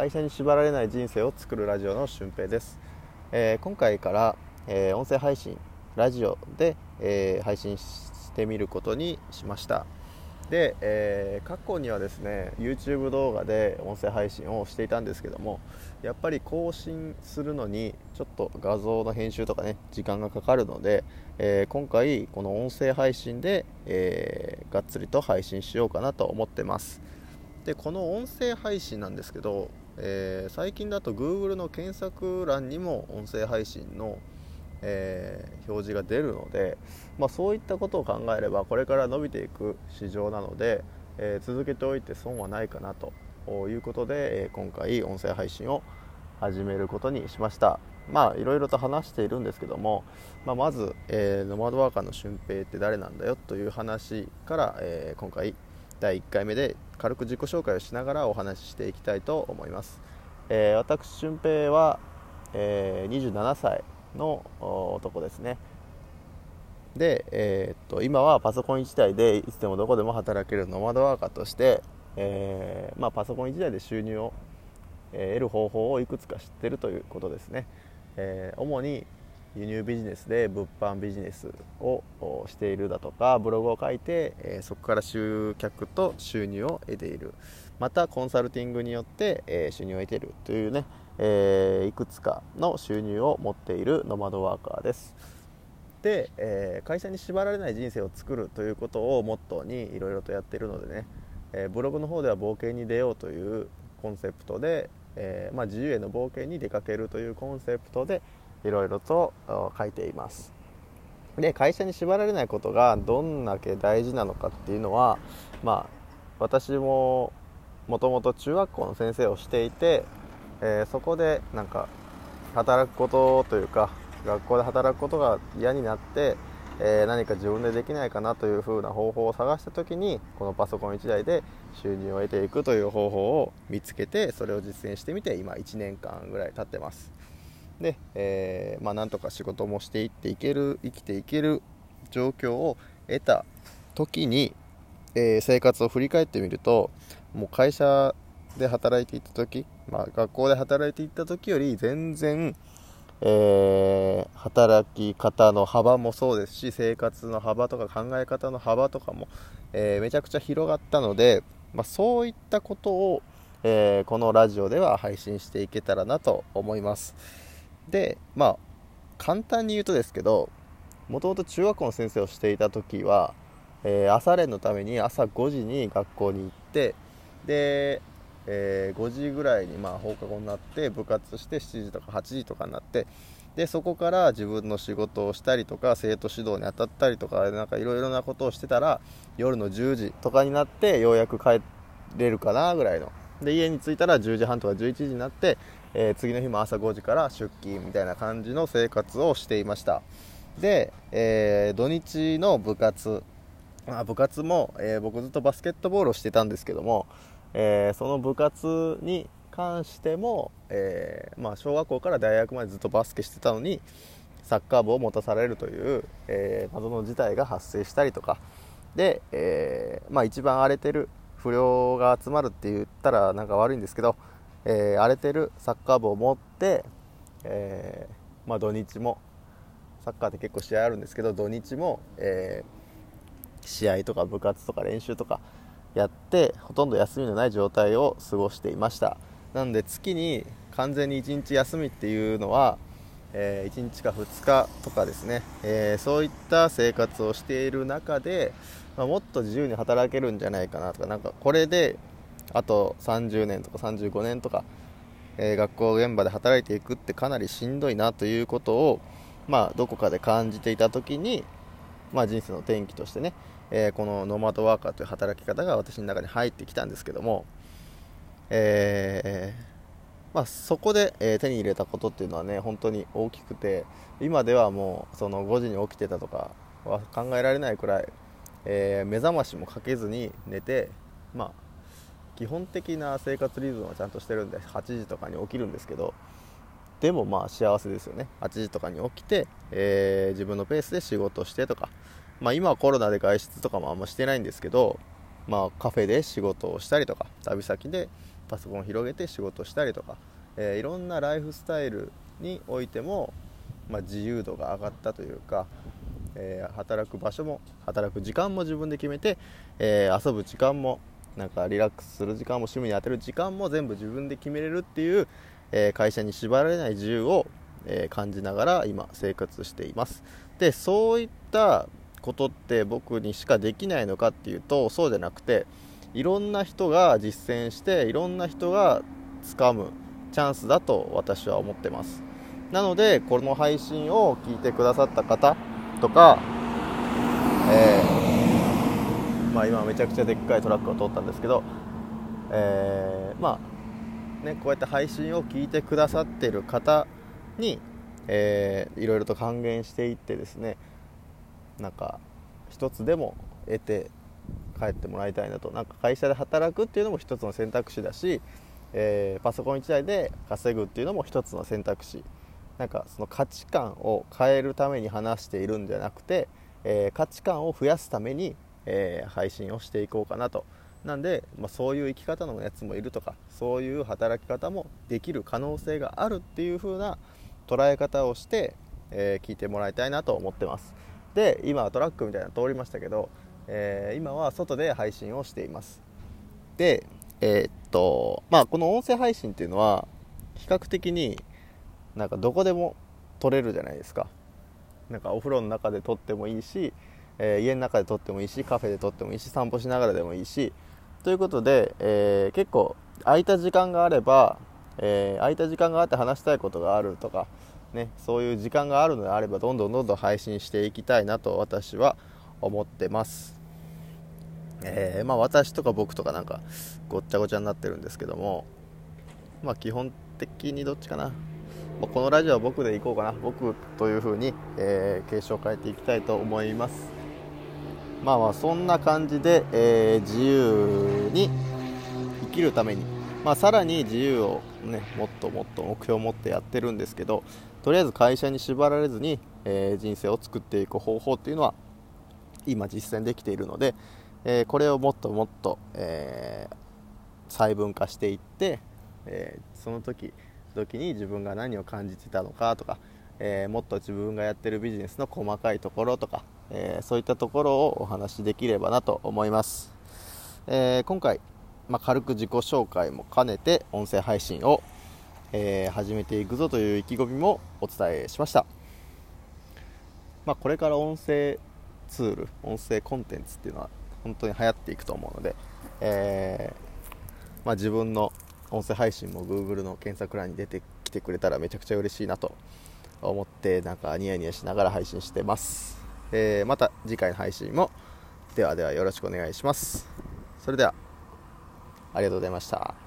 会社に縛られない人生を作るラジオの俊平です、えー、今回から、えー、音声配信ラジオで、えー、配信してみることにしました。で、え、過去にはですね YouTube 動画で音声配信をしていたんですけどもやっぱり更新するのにちょっと画像の編集とかね時間がかかるので、え、今回この音声配信で、え、がっつりと配信しようかなと思ってます。でこの音声配信なんですけど、え最近だと Google の検索欄にも音声配信のえー、表示が出るので、まあ、そういったことを考えればこれから伸びていく市場なので、えー、続けておいて損はないかなということで、え、今回音声配信を始めることにしました。まあいろいろと話しているんですけども、まあ、まず、え、ノマドワーカーの俊平って誰なんだよという話から、え今回第1回目で軽く自己紹介をしながらお話ししていきたいと思います、え私俊平は、え27歳の男ですね。で、えー、っと今はパソコン1台でいつでもどこでも働けるノマドワーカーとして、えー、まあ、パソコン1台で収入を、え、得る方法をいくつか知ってるということですね、え主に輸入ビジネスで物販ビジネスをしているだとかブログを書いて、そこから集客と収入を得ている。またコンサルティングによって、収入を得ているというね、いくつかの収入を持っているノマドワーカーです。で、会社に縛られない人生を作るということをモットーにいろいろとやっているのでね、ブログの方では冒険に出ようというコンセプトで、えまあ、自由への冒険に出かけるというコンセプトでいろいろと書いています。で会社に縛られないことがどんだけ大事なのかっていうのはまあ私ももともと中学校の先生をしていてえー、そこでなんか働くことというか学校で働くことが嫌になって、えー、何か自分でできないかなという風な方法を探した時にこのパソコン1台で収入を得ていくという方法を見つけてそれを実践してみて今1年間ぐらい経ってます。で、えー、まあ、なんとか仕事もしていっていける生きていける状況を得た時に、えー、生活を振り返ってみるともう会社で働いていた時まあ、学校で働いていった時より全然、えー、働き方の幅もそうですし生活の幅とか考え方の幅とかも、えー、めちゃくちゃ広がったので、まあ、そういったことを、え、このラジオでは配信していけたらなと思います。でまあ簡単に言うとですけどもともと中学校の先生をしていた時は、え朝練のために朝5時に学校に行ってでえー、5時ぐらいにまあ放課後になって部活して7時とか8時とかになってでそこから自分の仕事をしたりとか生徒指導に当たったりとかなんかいろいろなことをしてたら夜の10時とかになってようやく帰れるかなぐらいの。で家に着いたら10時半とか11時になって、えー、次の日も朝5時から出勤みたいな感じの生活をしていました。で、えー、土日の部活まあ、部活も、えー、僕ずっとバスケットボールをしてたんですけども、え、その部活に関しても、え、まあ、小学校から大学までずっとバスケしてたのにサッカー部を持たされるという、え、謎の事態が発生したりとか。で、えまあ、一番荒れてる不良が集まるって言ったらなんか悪いんですけど、え荒れてるサッカー部を持って、えまあ、土日もサッカーって結構試合あるんですけど土日も、え試合とか部活とか練習とかやってほとんど休みのない状態を過ごしていました。なので月に完全に1日休みっていうのは、えー、1日か2日とかですね、えー、そういった生活をしている中で、まあ、もっと自由に働けるんじゃないかなとかなんかこれであと30年とか35年とか、えー、学校現場で働いていくってかなりしんどいなということを、まあ、どこかで感じていた時に、まあ、人生の転機としてねえー、このノマドワーカーという働き方が私の中に入ってきたんですけども、えー、まあ、そこで、え、手に入れたことっていうのはね本当に大きくて今ではもうその5時に起きてたとかは考えられないくらい、え目覚ましもかけずに寝てまあ基本的な生活リズムはちゃんとしてるんで8時とかに起きるんですけどでもまあ幸せですよね。8時とかに起きて、えー、自分のペースで仕事してとかまあ、今はコロナで外出とかもあんましてないんですけど、まあ、カフェで仕事をしたりとか旅先でパソコンを広げて仕事したりとか、えー、いろんなライフスタイルにおいても、まあ、自由度が上がったというか、えー、働く場所も働く時間も自分で決めて、え、遊ぶ時間もなんかリラックスする時間も趣味に充てる時間も全部自分で決めれるっていう、え会社に縛られない自由を、え感じながら今生活しています。でそういったことって僕にしかできないのかっていうとそうじゃなくていろんな人が実践していろんな人が掴むチャンスだと私は思ってます。なのでこの配信を聞いてくださった方とか、えー、まあ、今めちゃくちゃでっかいトラックを通ったんですけど、えー、まあね、こうやって配信を聞いてくださってる方に、えー、いろいろと還元していってですねなんか一つでも得て帰ってもらいたいなと。なんか会社で働くっていうのも一つの選択肢だし、えー、パソコン1台で稼ぐっていうのも一つの選択肢。なんかその価値観を変えるために話しているんじゃなくて、えー、価値観を増やすために、えー、配信をしていこうかなと。なんで、まあ、そういう生き方のやつもいるとかそういう働き方もできる可能性があるっていう風な捉え方をして、えー、聞いてもらいたいなと思ってます。で今はトラックみたいなの通りましたけど、えー、今は外で配信をしています。でえー、っとまあこの音声配信っていうのは比較的になんかどこでも撮れるじゃないですか。なんかお風呂の中で撮ってもいいし、えー、家の中で撮ってもいいしカフェで撮ってもいいし散歩しながらでもいいし。ということで、えー、結構空いた時間があれば、えー、空いた時間があって話したいことがあるとか、ね、そういう時間があるのであればどんどんどんどん配信していきたいなと私は思ってます、え、まあ、私とか僕とかなんかごっちゃごちゃになってるんですけどもまあ基本的にどっちかな。このラジオは僕でいこうかな。僕というふうに、えー、継承を変えていきたいと思います。まあまあそんな感じで、えー、自由に生きるために、まあ、さらに自由を、ね、もっともっと目標を持ってやってるんですけどとりあえず会社に縛られずに、えー、人生を作っていく方法っていうのは今実践できているので、えー、これをもっともっと、えー、細分化していって、えその時時に自分が何を感じてたのかとか、え、もっと自分がやってるビジネスの細かいところとか、えー、そういったところをお話しできればなと思います、えー、今回、まあ、軽く自己紹介も兼ねて音声配信を、え始めていくぞという意気込みもお伝えしました、まあ、これから音声ツール音声コンテンツっていうのは本当に流行っていくと思うので、えまあ、自分の音声配信も Google の検索欄に出てきてくれたらめちゃくちゃ嬉しいなと思ってなんかニヤニヤしながら配信してます、えー、また次回の配信もではではよろしくお願いします。それではありがとうございました。